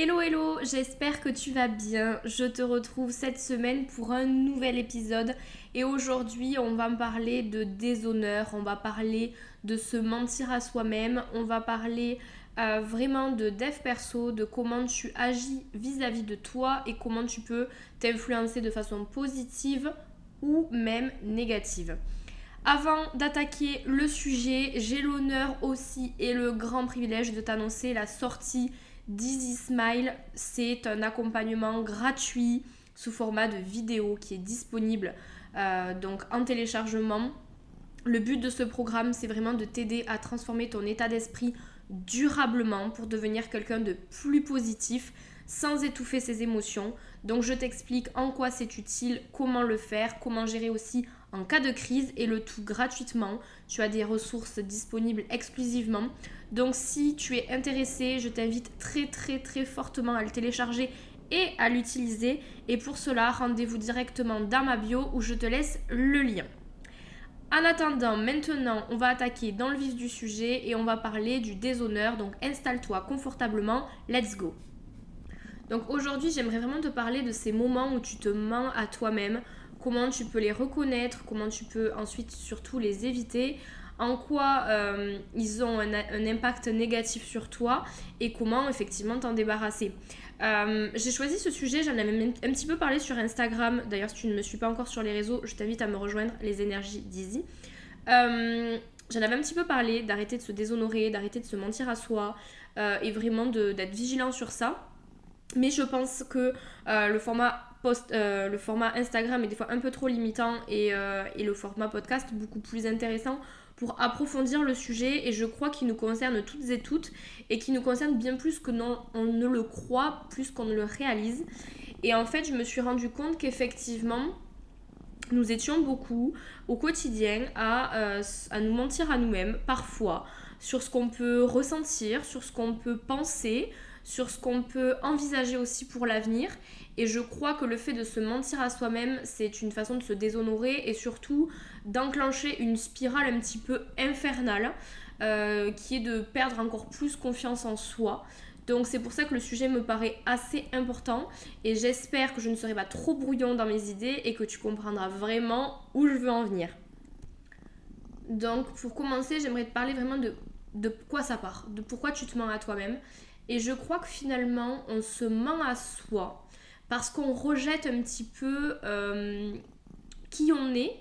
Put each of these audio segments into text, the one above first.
Hello hello, j'espère que tu vas bien. Je te retrouve cette semaine pour un nouvel épisode et aujourd'hui on va parler de déshonneur, on va parler de se mentir à soi-même, on va parler euh, vraiment de dev perso, de comment tu agis vis-à-vis de toi et comment tu peux t'influencer de façon positive ou même négative. Avant d'attaquer le sujet, j'ai l'honneur aussi et le grand privilège de t'annoncer la sortie Dizzy Smile, c'est un accompagnement gratuit sous format de vidéo qui est disponible euh, donc en téléchargement. Le but de ce programme, c'est vraiment de t'aider à transformer ton état d'esprit durablement pour devenir quelqu'un de plus positif sans étouffer ses émotions. Donc je t'explique en quoi c'est utile, comment le faire, comment gérer aussi en cas de crise et le tout gratuitement. Tu as des ressources disponibles exclusivement. Donc si tu es intéressé, je t'invite très très très fortement à le télécharger et à l'utiliser. Et pour cela, rendez-vous directement dans ma bio où je te laisse le lien. En attendant, maintenant, on va attaquer dans le vif du sujet et on va parler du déshonneur. Donc installe-toi confortablement, let's go. Donc aujourd'hui, j'aimerais vraiment te parler de ces moments où tu te mens à toi-même, comment tu peux les reconnaître, comment tu peux ensuite surtout les éviter, en quoi euh, ils ont un, impact négatif sur toi et comment effectivement t'en débarrasser. Euh, j'ai choisi ce sujet, j'en avais un petit peu parlé sur Instagram. D'ailleurs, si tu ne me suis pas encore sur les réseaux, je t'invite à me rejoindre, les énergies d'Easy. Euh, j'en avais un petit peu parlé d'arrêter de se déshonorer, d'arrêter de se mentir à soi et vraiment d'être vigilant sur ça. Mais je pense que le format post, le format Instagram est des fois un peu trop limitant et, et, le format podcast beaucoup plus intéressant pour approfondir le sujet et je crois qu'il nous concerne toutes et toutes et qui nous concerne bien plus que non, on ne le croit, plus qu'on ne le réalise. Et en fait, je me suis rendu compte qu'effectivement, nous étions beaucoup au quotidien à, euh, à nous mentir à nous-mêmes, parfois, sur ce qu'on peut ressentir, sur ce qu'on peut penser, sur ce qu'on peut envisager aussi pour l'avenir. Et je crois que le fait de se mentir à soi-même, c'est une façon de se déshonorer et surtout d'enclencher une spirale un petit peu infernale euh, qui est de perdre encore plus confiance en soi. Donc c'est pour ça que le sujet me paraît assez important et j'espère que je ne serai pas trop brouillon dans mes idées et que tu comprendras vraiment où je veux en venir. Donc pour commencer, j'aimerais te parler vraiment de, de quoi ça part, de pourquoi tu te mens à toi-même. Et je crois que finalement, on se ment à soi parce qu'on rejette un petit peu euh, qui on est,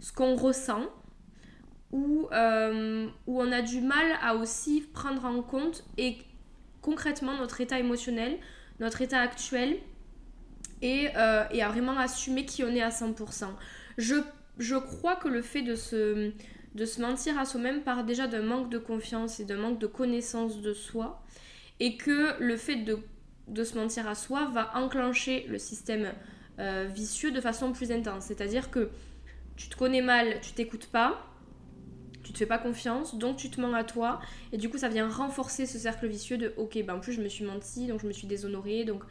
ce qu'on ressent, euh, où on a du mal à aussi prendre en compte et concrètement notre état émotionnel, notre état actuel, et, euh, et à vraiment assumer qui on est à 100%. Je, je crois que le fait de se, de se mentir à soi-même part déjà d'un manque de confiance et d'un manque de connaissance de soi, et que le fait de de se mentir à soi va enclencher le système euh, vicieux de façon plus intense. C'est-à-dire que tu te connais mal, tu t'écoutes pas, tu te fais pas confiance, donc tu te mens à toi, et du coup ça vient renforcer ce cercle vicieux de ok, ben en plus je me suis menti, donc je me suis déshonorée, donc.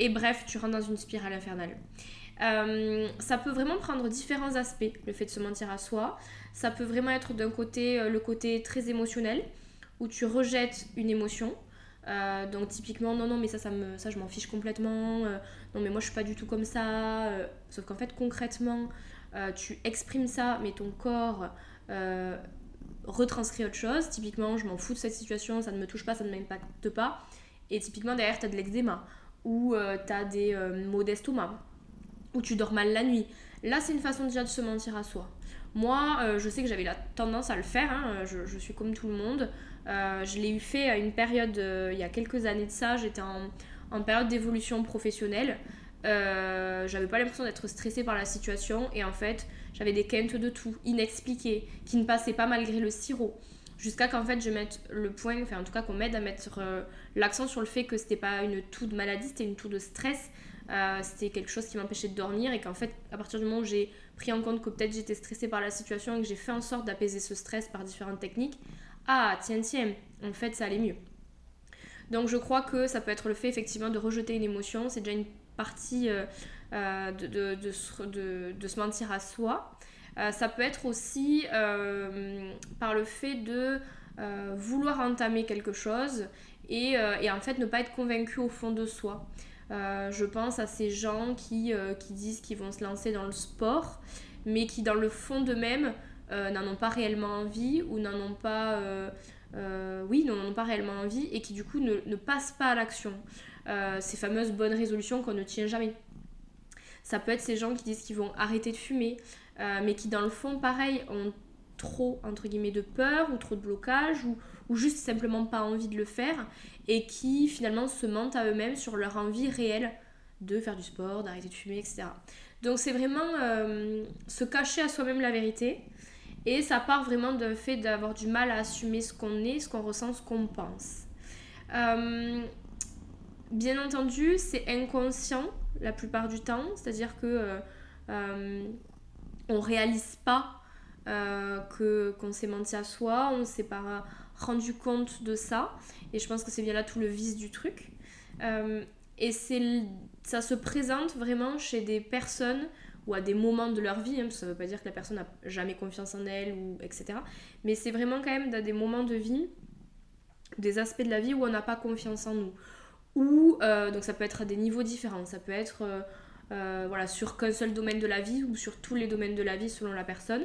Et bref, tu rentres dans une spirale infernale. Euh, ça peut vraiment prendre différents aspects, le fait de se mentir à soi. Ça peut vraiment être d'un côté euh, le côté très émotionnel, où tu rejettes une émotion, euh, donc typiquement non non mais ça ça me ça je m'en fiche complètement euh, non mais moi je suis pas du tout comme ça euh. sauf qu'en fait concrètement tu exprimes ça mais ton corps retranscrit autre chose typiquement je m'en fous de cette situation ça ne me touche pas ça ne m'impacte pas et typiquement derrière tu as de l'eczéma ou tu as des maux d'estomac ou tu dors mal la nuit là c'est une façon déjà de se mentir à soi moi je sais que j'avais la tendance à le faire hein. je, je, suis comme tout le monde euh, je l'ai eu fait à une période, euh, il y a quelques années de ça, j'étais en, période d'évolution professionnelle. Euh, j'avais pas l'impression d'être stressée par la situation et en fait j'avais des quintes de tout, inexpliquées, qui ne passaient pas malgré le sirop. Jusqu'à qu'en fait je mette le point, enfin en tout cas qu'on m'aide à mettre l'accent sur le fait que c'était pas une toux de maladie, c'était une toux de stress c'était quelque chose qui m'empêchait de dormir et qu'en fait, à partir du moment où j'ai pris en compte que peut-être j'étais stressée par la situation et que j'ai fait en sorte d'apaiser ce stress par différentes techniques, ah, tiens, tiens, en fait, ça allait mieux. Donc je crois que ça peut être le fait effectivement de rejeter une émotion, c'est déjà une partie euh, euh, de, se mentir à soi. ça peut être aussi par le fait de vouloir entamer quelque chose et, en fait ne pas être convaincu au fond de soi. Euh, je pense à ces gens qui, euh, qui disent qu'ils vont se lancer dans le sport, mais qui dans le fond d'eux-mêmes euh, n'en ont pas réellement envie ou n'en ont pas... oui, n'en ont pas réellement envie et qui du coup ne, ne passent pas à l'action. ces fameuses bonnes résolutions qu'on ne tient jamais. Ça peut être ces gens qui disent qu'ils vont arrêter de fumer, mais qui dans le fond, pareil, ont trop, entre guillemets, de peur ou trop de blocage ou, ou juste simplement pas envie de le faire et qui finalement se mentent à eux-mêmes sur leur envie réelle de faire du sport, d'arrêter de fumer, etc. Donc c'est vraiment euh, se cacher à soi-même la vérité et ça part vraiment d'un fait d'avoir du mal à assumer ce qu'on est, ce qu'on ressent, ce qu'on pense. Euh, bien entendu, c'est inconscient la plupart du temps, c'est-à-dire que euh, on réalise pas que qu'on s'est menti à soi, on s'est pas rendu compte de ça. Et je pense que c'est bien là tout le vice du truc. Euh, et c'est ça se présente vraiment chez des personnes ou à des moments de leur vie, hein, ça ne veut pas dire que la personne n'a jamais confiance en elle, ou etc. Mais c'est vraiment quand même dans des moments de vie, des aspects de la vie où on n'a pas confiance en nous. Ou, euh, donc ça peut être à des niveaux différents, ça peut être euh, voilà, sur qu'un seul domaine de la vie ou sur tous les domaines de la vie selon la personne.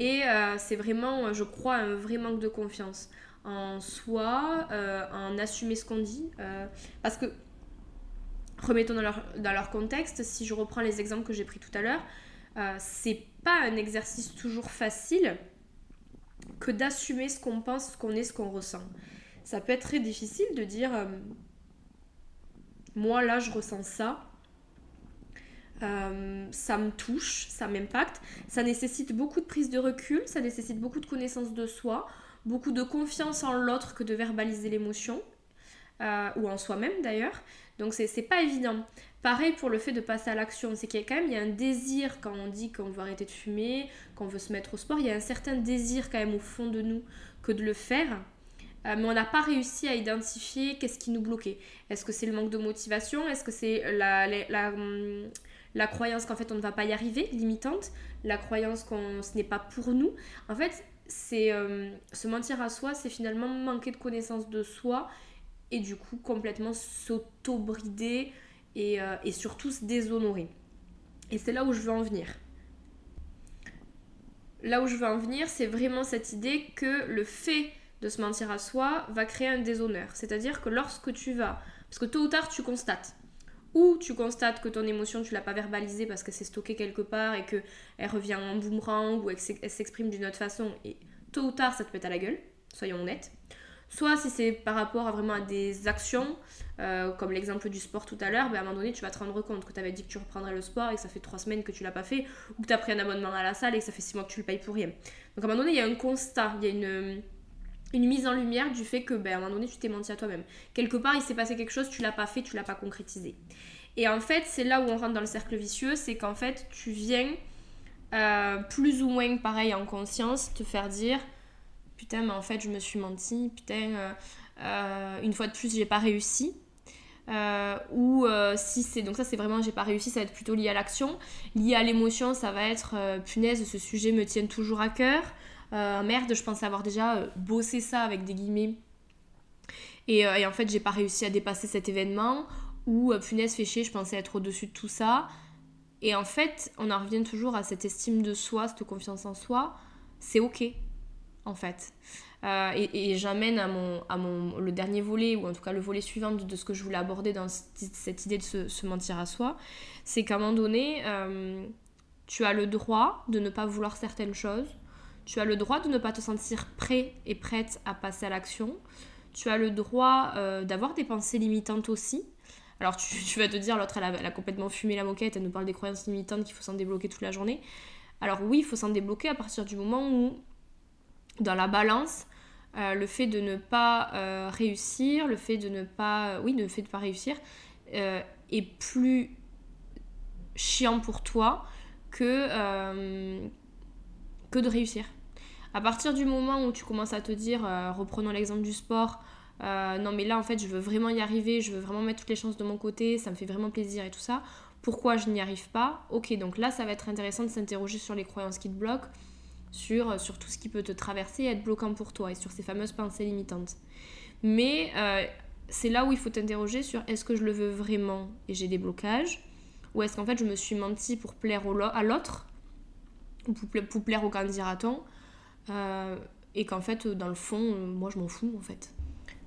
Et euh, c'est vraiment, je crois, un vrai manque de confiance en soi, euh, en assumer ce qu'on dit. Euh, parce que, remettons dans leur, contexte, si je reprends les exemples que j'ai pris tout à l'heure, c'est pas un exercice toujours facile que d'assumer ce qu'on pense, ce qu'on est, ce qu'on ressent. Ça peut être très difficile de dire, moi là je ressens ça, euh, ça me touche, ça m'impacte. Ça nécessite beaucoup de prise de recul, ça nécessite beaucoup de connaissance de soi, beaucoup de confiance en l'autre que de verbaliser l'émotion, euh, ou en soi-même d'ailleurs. Donc c'est pas évident. Pareil pour le fait de passer à l'action, c'est qu'il y a quand même il y a un désir quand on dit qu'on veut arrêter de fumer, qu'on veut se mettre au sport, il y a un certain désir quand même au fond de nous que de le faire. Euh, mais on n'a pas réussi à identifier qu'est-ce qui nous bloquait. Est-ce que c'est le manque de motivation? Est-ce que c'est la, la, hum, la croyance qu'en fait on ne va pas y arriver, limitante, la croyance qu'on ce n'est pas pour nous? En fait, c'est euh, se mentir à soi, c'est finalement manquer de connaissance de soi et du coup complètement s'auto-brider et, euh, et surtout se déshonorer. Et c'est là où je veux en venir. Là où je veux en venir, c'est vraiment cette idée que le fait de se mentir à soi va créer un déshonneur. C'est-à-dire que lorsque tu vas, parce que tôt ou tard tu constates, ou tu constates que ton émotion tu l'as pas verbalisée parce que c'est stocké quelque part et que elle revient en boomerang ou elle s'exprime d'une autre façon et tôt ou tard ça te pète à la gueule, soyons honnêtes. Soit si c'est par rapport à vraiment à des actions, euh, comme l'exemple du sport tout à l'heure, ben à un moment donné tu vas te rendre compte que tu avais dit que tu reprendrais le sport et que ça fait trois semaines que tu l'as pas fait, ou que tu as pris un abonnement à la salle et que ça fait six mois que tu le payes pour rien. Donc à un moment donné il y a un constat, il y a une mise en lumière du fait que, ben, à un moment donné, tu t'es menti à toi-même. Quelque part, il s'est passé quelque chose, tu l'as pas fait, tu l'as pas concrétisé. Et en fait, c'est là où on rentre dans le cercle vicieux, c'est qu'en fait, tu viens euh, plus ou moins, pareil, en conscience, te faire dire Putain, mais en fait, je me suis menti, putain, euh, euh, une fois de plus, j'ai pas réussi. ou si c'est donc ça c'est vraiment j'ai pas réussi ça va être plutôt lié à l'action lié à l'émotion ça va être punaise ce sujet me tient toujours à cœur euh, merde, je pensais avoir déjà euh, bossé ça avec des guillemets. Et, euh, et en fait, j'ai pas réussi à dépasser cet événement. Ou punaise, fait chier, je pensais être au-dessus de tout ça. Et en fait, on en revient toujours à cette estime de soi, cette confiance en soi. C'est ok, en fait. et, j'amène à, mon, à mon, le dernier volet, ou en tout cas le volet suivant de, ce que je voulais aborder dans cette idée de se, se mentir à soi. C'est qu'à un moment donné, tu as le droit de ne pas vouloir certaines choses. Tu as le droit de ne pas te sentir prêt et prête à passer à l'action. Tu as le droit euh, d'avoir des pensées limitantes aussi. Alors tu, vas te dire, l'autre elle, a complètement fumé la moquette, elle nous parle des croyances limitantes qu'il faut s'en débloquer toute la journée. Alors oui, il faut s'en débloquer à partir du moment où, dans la balance, euh, le fait de ne pas euh, réussir, le fait de ne pas, oui, le fait de pas réussir, est plus chiant pour toi que, euh, que de réussir. À partir du moment où tu commences à te dire, euh, reprenons l'exemple du sport, euh, non mais là en fait je veux vraiment y arriver, je veux vraiment mettre toutes les chances de mon côté, ça me fait vraiment plaisir et tout ça, pourquoi je n'y arrive pas? Ok, donc là ça va être intéressant de s'interroger sur les croyances qui te bloquent, sur, sur tout ce qui peut te traverser et être bloquant pour toi, et sur ces fameuses pensées limitantes. Mais c'est là où il faut t'interroger sur est-ce que je le veux vraiment et j'ai des blocages ou est-ce qu'en fait je me suis menti pour plaire à l'autre ou pour, plaire au candidat euh, et qu'en fait dans le fond euh, moi je m'en fous en fait.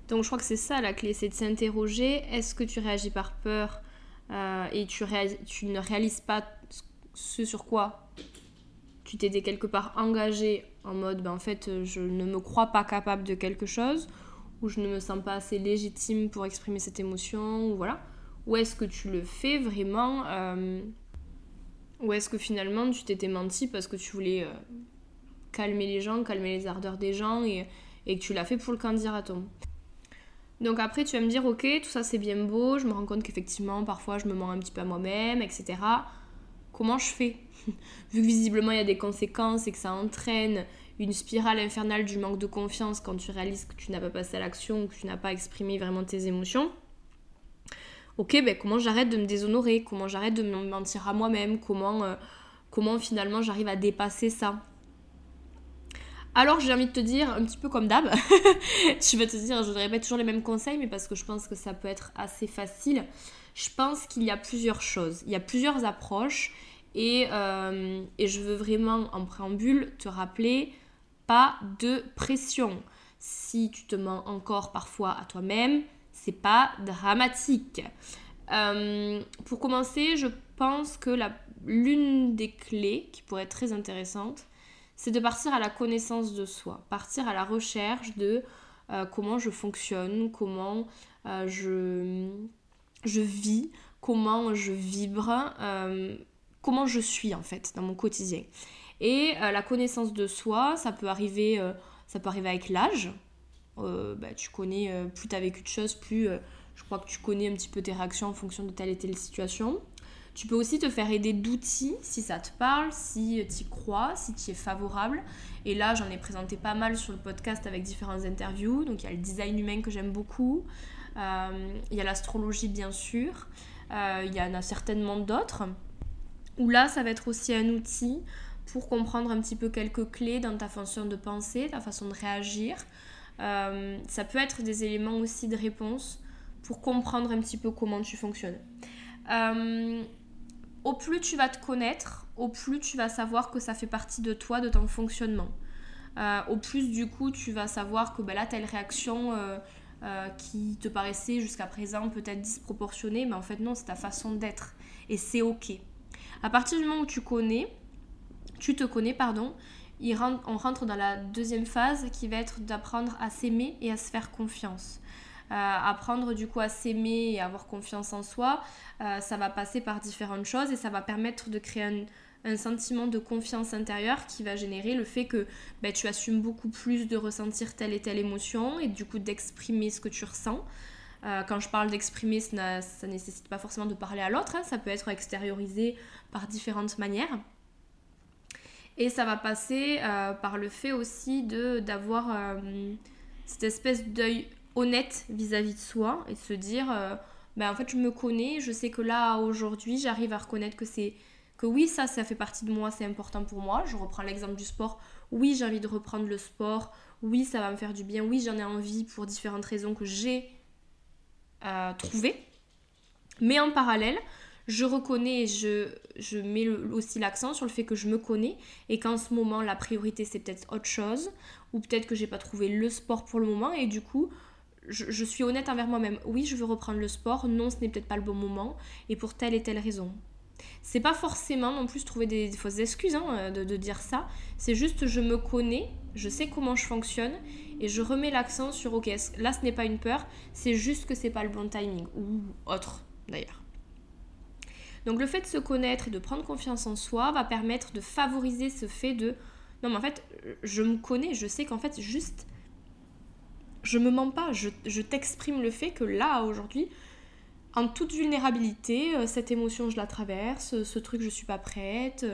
Donc je crois que c'est ça la clé, c'est de s'interroger est-ce que tu réagis par peur euh, et tu, tu ne réalises pas ce sur quoi tu t'étais quelque part engagé en mode ben, en fait je ne me crois pas capable de quelque chose ou je ne me sens pas assez légitime pour exprimer cette émotion ou voilà ou est-ce que tu le fais vraiment euh, Ou est-ce que finalement tu t'étais menti parce que tu voulais euh, calmer les gens, calmer les ardeurs des gens et, que tu l'as fait pour le candidat donc après, tu vas me dire, ok, tout ça c'est bien beau, je me rends compte qu'effectivement, parfois je me mens un petit peu à moi-même, etc. Comment je fais Vu que visiblement il y a des conséquences et que ça entraîne une spirale infernale du manque de confiance quand tu réalises que tu n'as pas passé à l'action, que tu n'as pas exprimé vraiment tes émotions, ok, ben comment j'arrête de me déshonorer, comment j'arrête de me mentir à moi-même, comment, euh, comment finalement j'arrive à dépasser ça? Alors j'ai envie de te dire, un petit peu comme d'hab, tu vas te dire, je ne répète toujours les mêmes conseils, mais parce que je pense que ça peut être assez facile. Je pense qu'il y a plusieurs choses, il y a plusieurs approches, et, euh, et je veux vraiment en préambule te rappeler, pas de pression. Si tu te mens encore parfois à toi-même, c'est pas dramatique. Euh, pour commencer, je pense que l'une des clés qui pourrait être très intéressante, c'est de partir à la connaissance de soi, partir à la recherche de euh, comment je fonctionne, comment je, je vis, comment je vibre, comment je suis en fait dans mon quotidien. Et la connaissance de soi, ça peut arriver, ça peut arriver avec l'âge, euh, bah, tu connais, euh, plus tu as vécu de choses, plus euh, je crois que tu connais un petit peu tes réactions en fonction de telle et telle situation. Tu peux aussi te faire aider d'outils si ça te parle, si tu y crois, si tu es favorable. Et là, j'en ai présenté pas mal sur le podcast avec différentes interviews. Donc il y a le design humain que j'aime beaucoup. Il y a l'astrologie, bien sûr. il y en a certainement d'autres. Où là, ça va être aussi un outil pour comprendre un petit peu quelques clés dans ta façon de penser, ta façon de réagir. Euh, ça peut être des éléments aussi de réponse pour comprendre un petit peu comment tu fonctionnes. Euh, au plus tu vas te connaître, au plus tu vas savoir que ça fait partie de toi, de ton fonctionnement. Euh, au plus du coup tu vas savoir que ben là telle réaction qui te paraissait jusqu'à présent peut-être disproportionnée, mais en fait non, c'est ta façon d'être et c'est ok. À partir du moment où tu connais, tu te connais, pardon, on rentre dans la deuxième phase qui va être d'apprendre à s'aimer et à se faire confiance. Euh, apprendre du coup à s'aimer et avoir confiance en soi, euh, ça va passer par différentes choses et ça va permettre de créer un, sentiment de confiance intérieure qui va générer le fait que ben, tu assumes beaucoup plus de ressentir telle et telle émotion et du coup d'exprimer ce que tu ressens. Euh, quand je parle d'exprimer, ça, ne nécessite pas forcément de parler à l'autre, hein. ça peut être extériorisé par différentes manières. Et ça va passer euh, par le fait aussi d'avoir euh, cette espèce d'œil honnête vis-à-vis de soi et de se dire ben en fait je me connais, je sais que là aujourd'hui j'arrive à reconnaître que c'est oui ça ça fait partie de moi, c'est important pour moi. Je reprends l'exemple du sport. Oui, j'ai envie de reprendre le sport. Oui, ça va me faire du bien. Oui, j'en ai envie pour différentes raisons que j'ai trouvées. Mais en parallèle, je reconnais et je, je mets aussi l'accent sur le fait que je me connais et qu'en ce moment la priorité c'est peut-être autre chose ou peut-être que j'ai pas trouvé le sport pour le moment et du coup je, suis honnête envers moi-même. Oui, je veux reprendre le sport, non, ce n'est peut-être pas le bon moment et pour telle et telle raison. C'est pas forcément non plus trouver des, fausses excuses hein, de, de, dire ça, c'est juste je me connais, je sais comment je fonctionne et je remets l'accent sur ok, là ce n'est pas une peur, c'est juste que c'est pas le bon timing ou autre d'ailleurs. Donc le fait de se connaître et de prendre confiance en soi va permettre de favoriser ce fait de non mais en fait je me connais, je sais qu'en fait juste je me mens pas, je, t'exprime le fait que là aujourd'hui en toute vulnérabilité, euh, cette émotion je la traverse, ce truc je suis pas prête.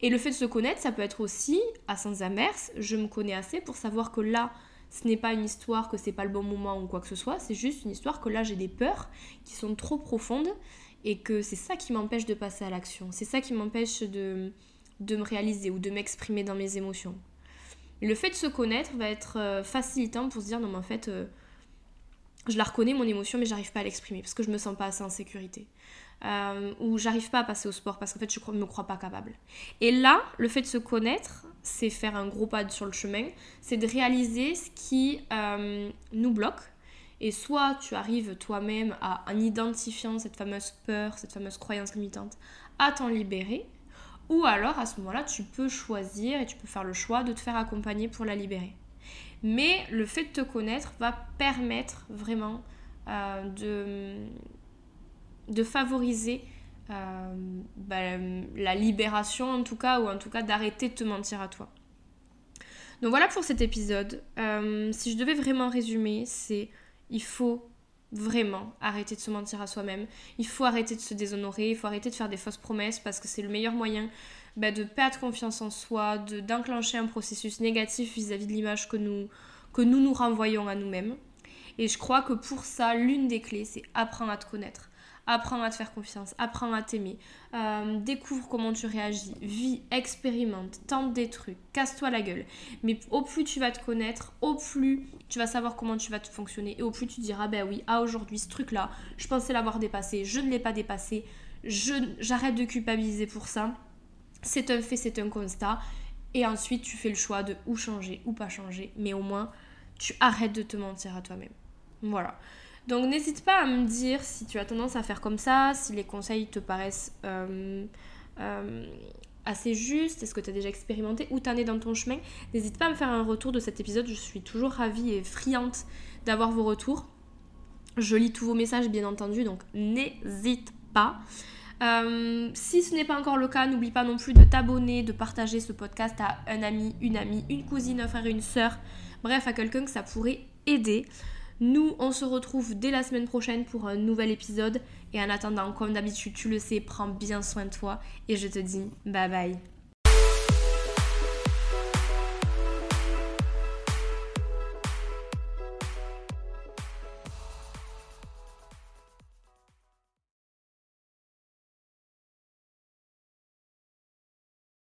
Et le fait de se connaître, ça peut être aussi, à sens inverse, je me connais assez pour savoir que là, ce n'est pas une histoire que c'est pas le bon moment ou quoi que ce soit, c'est juste une histoire que là j'ai des peurs qui sont trop profondes et que c'est ça qui m'empêche de passer à l'action, c'est ça qui m'empêche de, de me réaliser ou de m'exprimer dans mes émotions. Le fait de se connaître va être euh, facilitant pour se dire non mais en fait euh, je la reconnais mon émotion mais j'arrive pas à l'exprimer parce que je me sens pas assez en sécurité. Euh, ou j'arrive pas à passer au sport parce qu'en fait je me crois pas capable. Et là, le fait de se connaître, c'est faire un gros pas sur le chemin, c'est de réaliser ce qui euh, nous bloque. Et soit tu arrives toi-même à, en identifiant cette fameuse peur, cette fameuse croyance limitante, à t'en libérer, ou alors à ce moment-là, tu peux choisir et tu peux faire le choix de te faire accompagner pour la libérer. Mais le fait de te connaître va permettre vraiment euh, de favoriser euh, bah, la libération en tout cas, ou en tout cas d'arrêter de te mentir à toi. Donc voilà pour cet épisode. Euh, si je devais vraiment résumer, c'est il faut vraiment arrêter de se mentir à soi-même. Il faut arrêter de se déshonorer, il faut arrêter de faire des fausses promesses parce que c'est le meilleur moyen bah, de perdre confiance en soi, d'enclencher un processus négatif vis-à-vis de l'image que nous, que nous nous renvoyons à nous-mêmes. Et je crois que pour ça, l'une des clés, c'est apprendre à te connaître apprends à te faire confiance, apprends à t'aimer, euh, découvre comment tu réagis, vis, expérimente, tente des trucs, casse-toi la gueule. Mais au plus tu vas te connaître, au plus tu vas savoir comment tu vas te fonctionner et au plus tu diras, ben oui, à aujourd'hui, ce truc-là, je pensais l'avoir dépassé, je ne l'ai pas dépassé, j'arrête de culpabiliser pour ça. C'est un fait, c'est un constat. Et ensuite, tu fais le choix de ou changer ou pas changer. Mais au moins, tu arrêtes de te mentir à toi-même. Voilà. Donc n'hésite pas à me dire si tu as tendance à faire comme ça, si les conseils te paraissent euh, euh, assez justes, est-ce que tu as déjà expérimenté ou t'en es dans ton chemin? N'hésite pas à me faire un retour de cet épisode, je suis toujours ravie et friante d'avoir vos retours. Je lis tous vos messages bien entendu, donc n'hésite pas. Euh, si ce n'est pas encore le cas, n'oublie pas non plus de t'abonner, de partager ce podcast à un ami, une amie, une cousine, un frère, une soeur, bref, à quelqu'un que ça pourrait aider. Nous, on se retrouve dès la semaine prochaine pour un nouvel épisode. Et en attendant, comme d'habitude, tu le sais, prends bien soin de toi. Et je te dis bye bye.